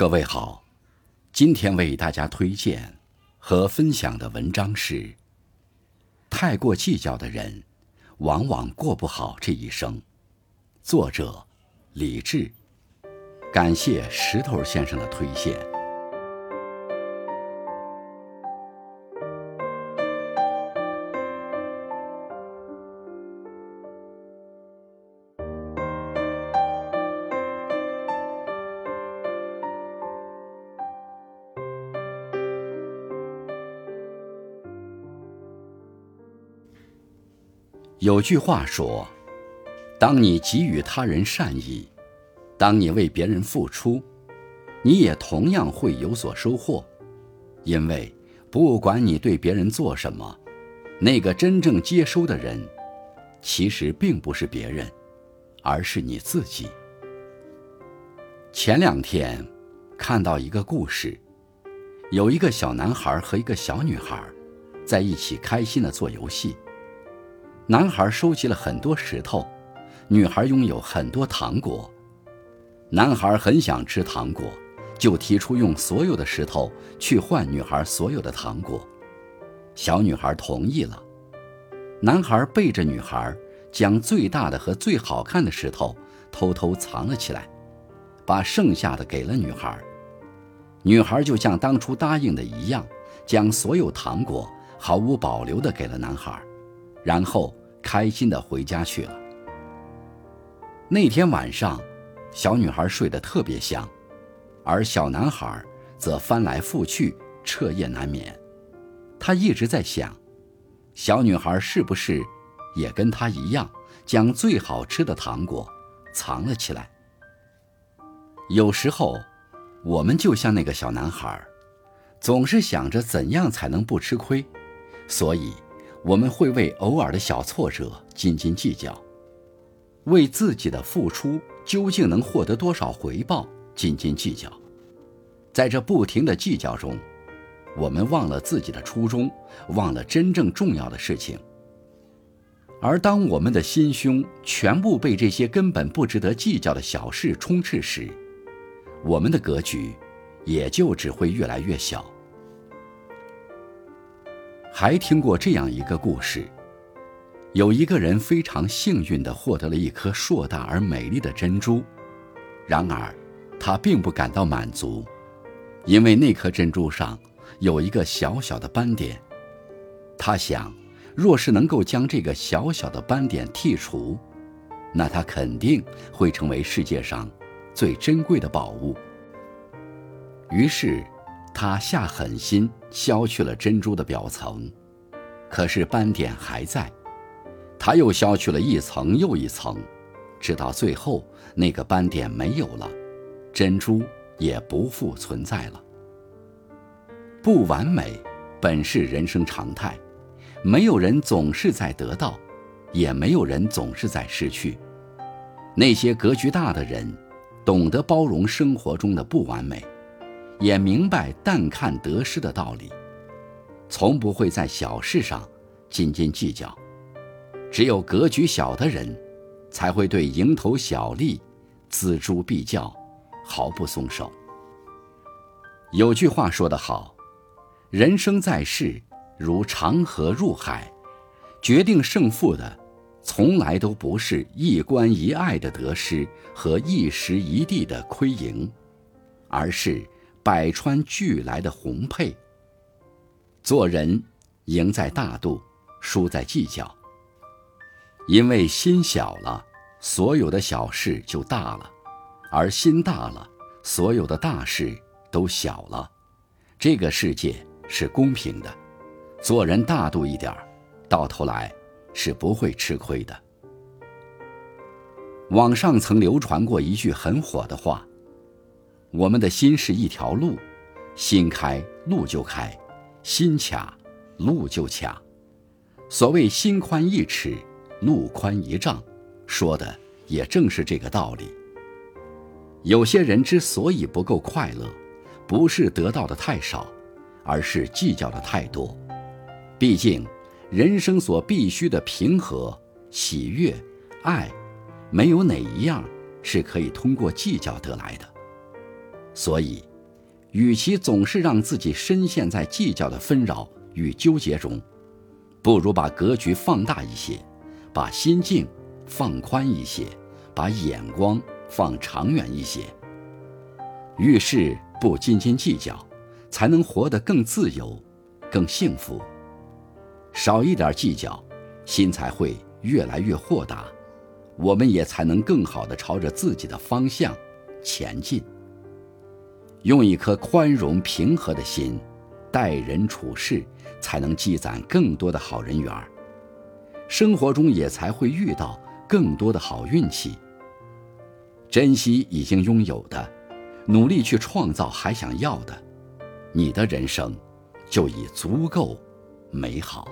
各位好，今天为大家推荐和分享的文章是《太过计较的人，往往过不好这一生》，作者李志。感谢石头先生的推荐。有句话说：“当你给予他人善意，当你为别人付出，你也同样会有所收获。因为不管你对别人做什么，那个真正接收的人，其实并不是别人，而是你自己。”前两天看到一个故事，有一个小男孩和一个小女孩在一起开心的做游戏。男孩收集了很多石头，女孩拥有很多糖果。男孩很想吃糖果，就提出用所有的石头去换女孩所有的糖果。小女孩同意了。男孩背着女孩，将最大的和最好看的石头偷偷藏了起来，把剩下的给了女孩。女孩就像当初答应的一样，将所有糖果毫无保留地给了男孩，然后。开心的回家去了。那天晚上，小女孩睡得特别香，而小男孩则翻来覆去，彻夜难眠。他一直在想，小女孩是不是也跟他一样，将最好吃的糖果藏了起来？有时候，我们就像那个小男孩，总是想着怎样才能不吃亏，所以。我们会为偶尔的小挫折斤斤计较，为自己的付出究竟能获得多少回报斤斤计较。在这不停的计较中，我们忘了自己的初衷，忘了真正重要的事情。而当我们的心胸全部被这些根本不值得计较的小事充斥时，我们的格局也就只会越来越小。还听过这样一个故事：有一个人非常幸运地获得了一颗硕大而美丽的珍珠，然而他并不感到满足，因为那颗珍珠上有一个小小的斑点。他想，若是能够将这个小小的斑点剔除，那它肯定会成为世界上最珍贵的宝物。于是。他下狠心削去了珍珠的表层，可是斑点还在。他又削去了一层又一层，直到最后那个斑点没有了，珍珠也不复存在了。不完美本是人生常态，没有人总是在得到，也没有人总是在失去。那些格局大的人，懂得包容生活中的不完美。也明白淡看得失的道理，从不会在小事上斤斤计较。只有格局小的人，才会对蝇头小利锱铢必较，毫不松手。有句话说得好：“人生在世，如长河入海，决定胜负的，从来都不是一关一爱的得失和一时一地的亏盈，而是。”百川俱来的红配。做人，赢在大度，输在计较。因为心小了，所有的小事就大了；而心大了，所有的大事都小了。这个世界是公平的，做人大度一点到头来是不会吃亏的。网上曾流传过一句很火的话。我们的心是一条路，心开路就开，心卡路就卡。所谓心宽一尺，路宽一丈，说的也正是这个道理。有些人之所以不够快乐，不是得到的太少，而是计较的太多。毕竟，人生所必须的平和、喜悦、爱，没有哪一样是可以通过计较得来的。所以，与其总是让自己深陷在计较的纷扰与纠结中，不如把格局放大一些，把心境放宽一些，把眼光放长远一些。遇事不斤斤计较，才能活得更自由、更幸福。少一点计较，心才会越来越豁达，我们也才能更好的朝着自己的方向前进。用一颗宽容平和的心，待人处事，才能积攒更多的好人缘。生活中也才会遇到更多的好运气。珍惜已经拥有的，努力去创造还想要的，你的人生就已足够美好。